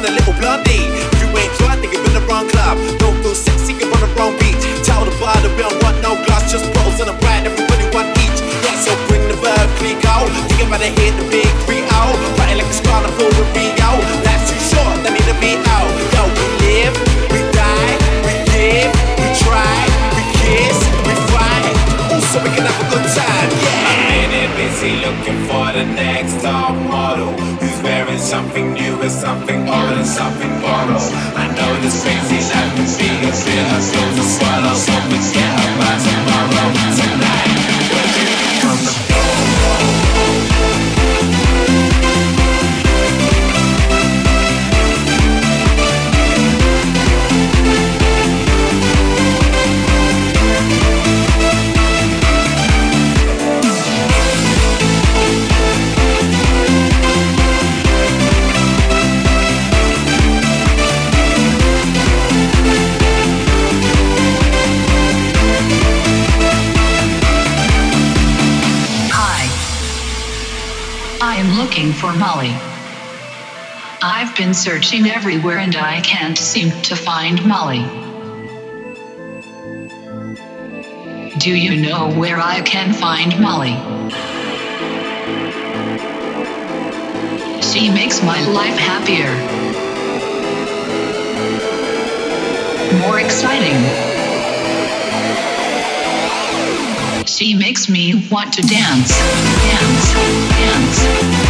and a little blondie. If you ain't drunk, then you're in the wrong club. Don't feel sexy, you're on the wrong beat. Tell the bar that we don't want no glass, just bottles and a brand, everybody want each. Yeah, so bring the verb, click out. Think about it, hit the big three out. Party like it's carnival with Rio. Life's too short, they need to be out. Yo, we live, we die, we give, we try, we kiss, we fight. Also, we can have a good time, yeah. I'm in busy looking for the next top model who's wearing something new and something something borrowed. I know this crazy life can be a bit of to swallow, so forget about tomorrow. Tonight, for Molly. I've been searching everywhere and I can't seem to find Molly. Do you know where I can find Molly? She makes my life happier. More exciting. She makes me want to dance, dance, dance,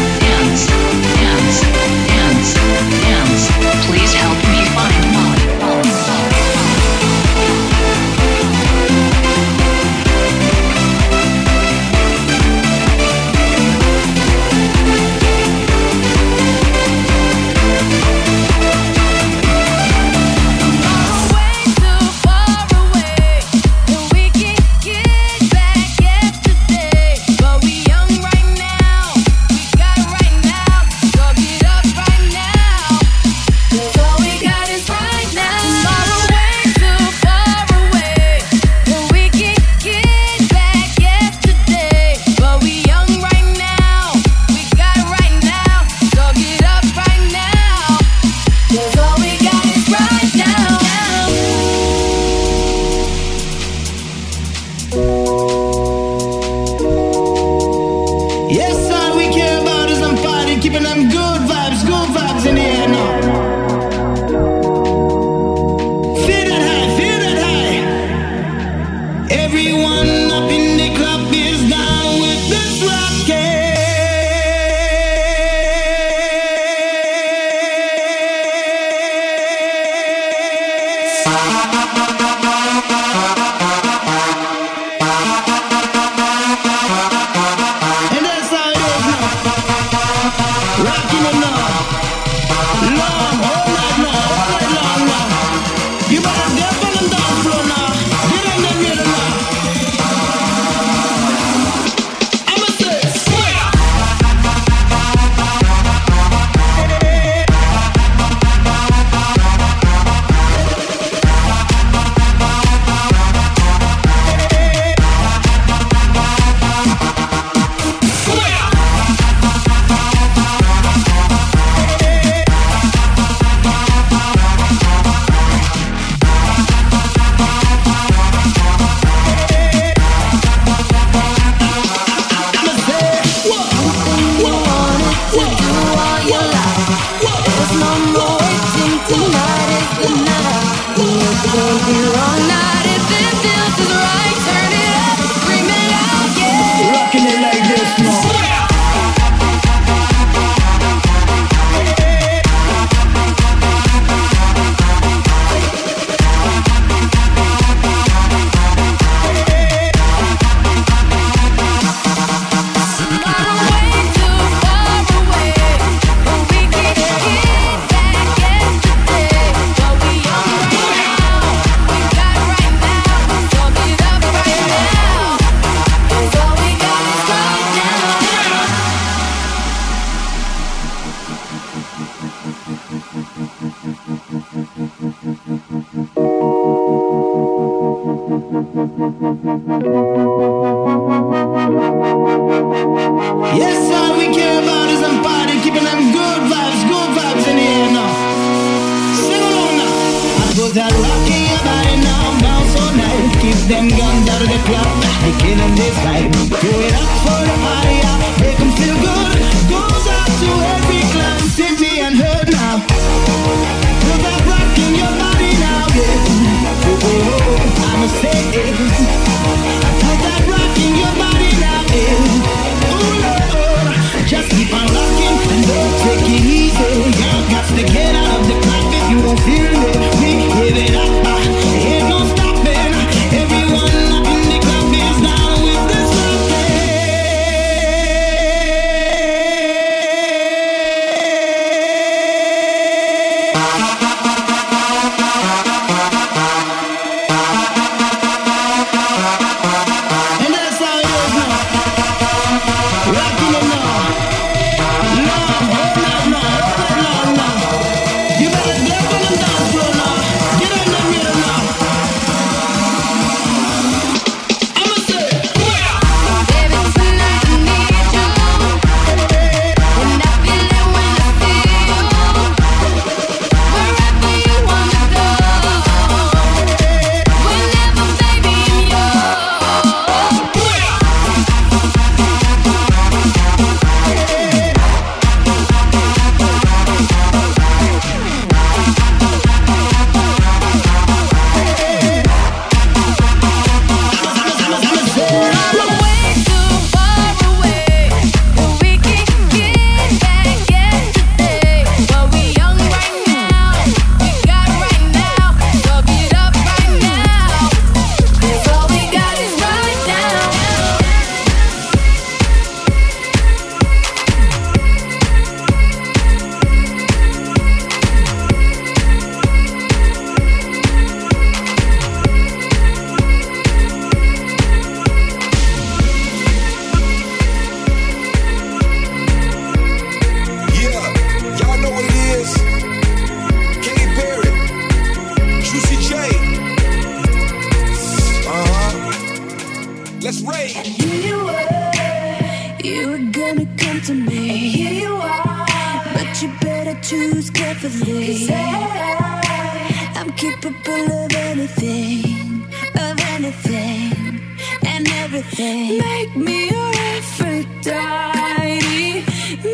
wanna come to me. And here you are. But you better choose carefully. Cause I, I'm capable of anything, of anything, and everything. Make me your Aphrodite.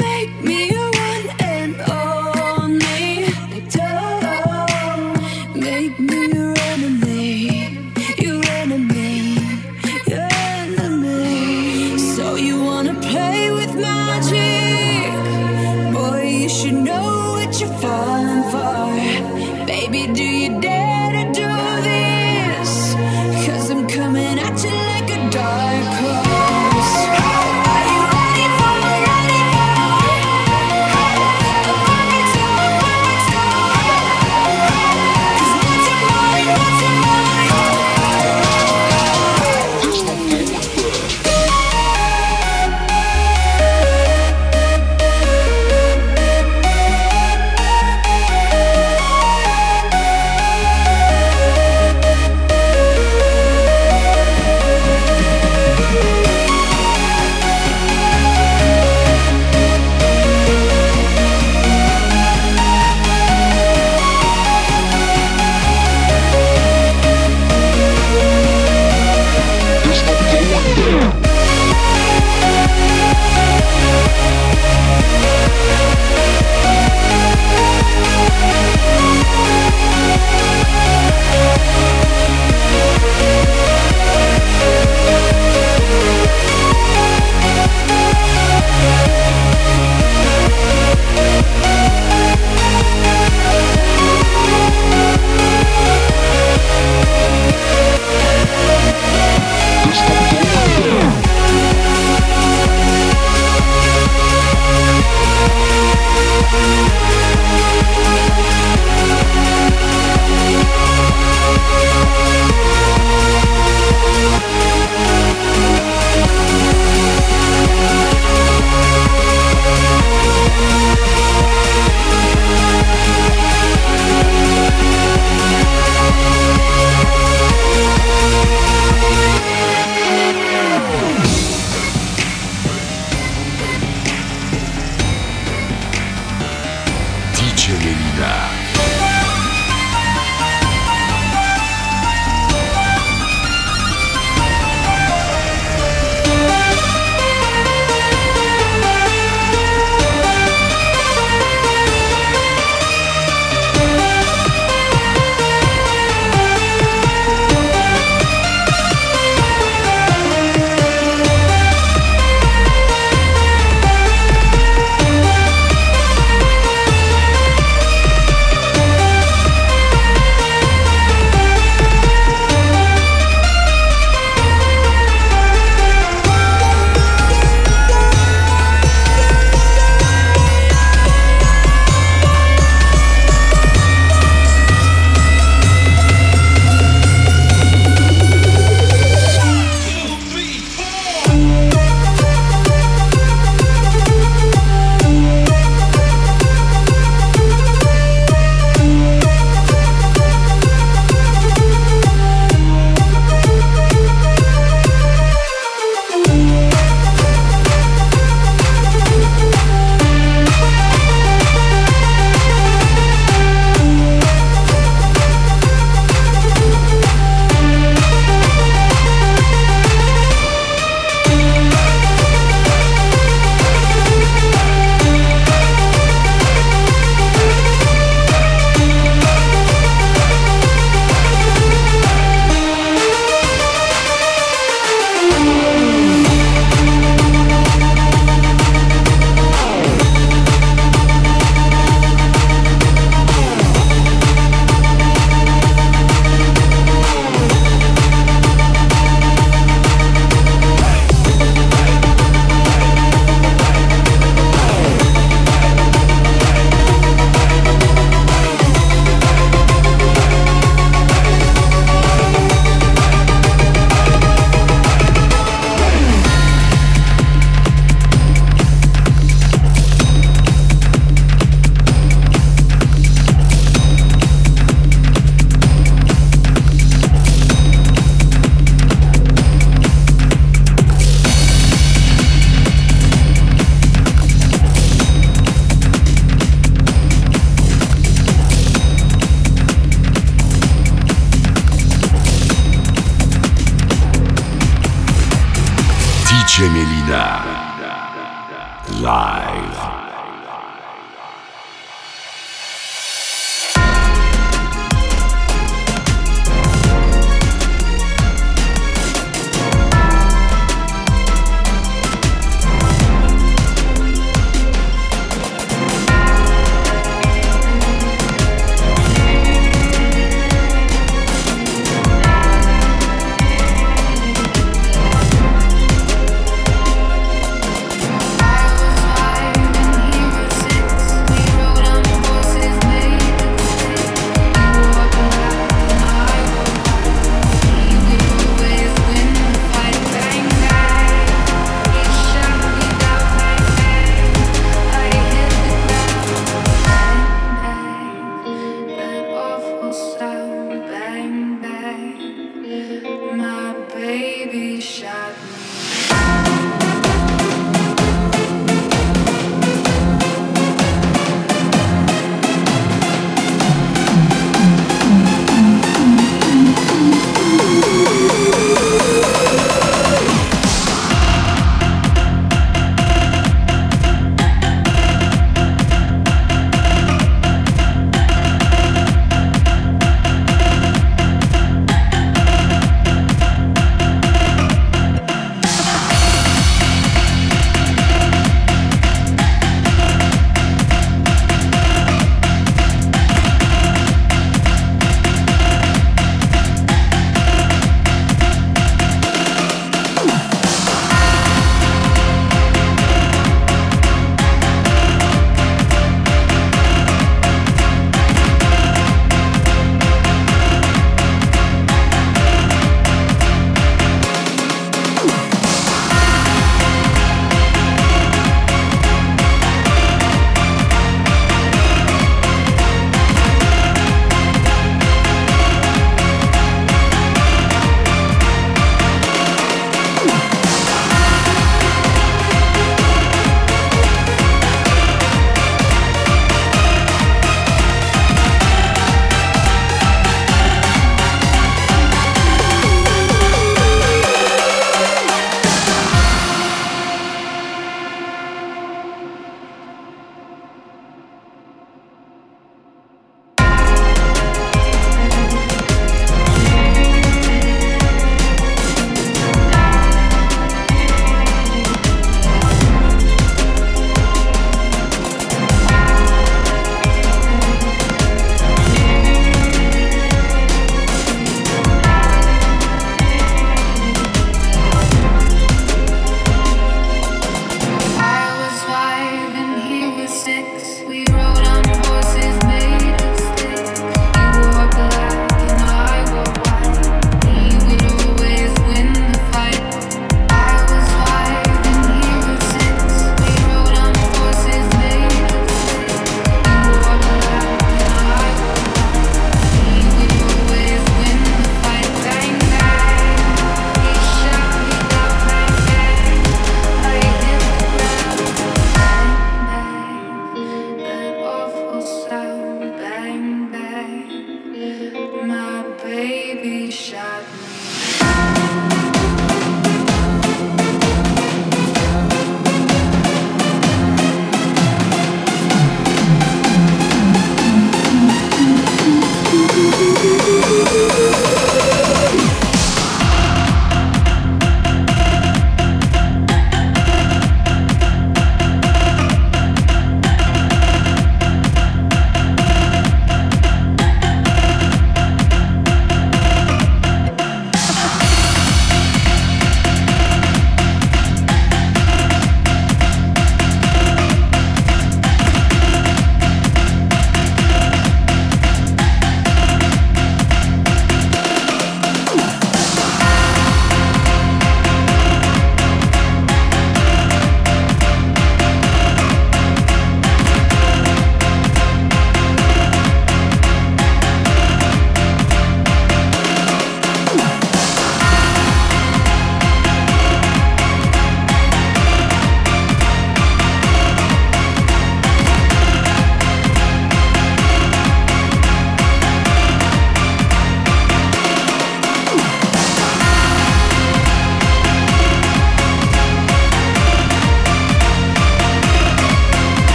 Make me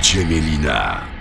Widzicie Mielina.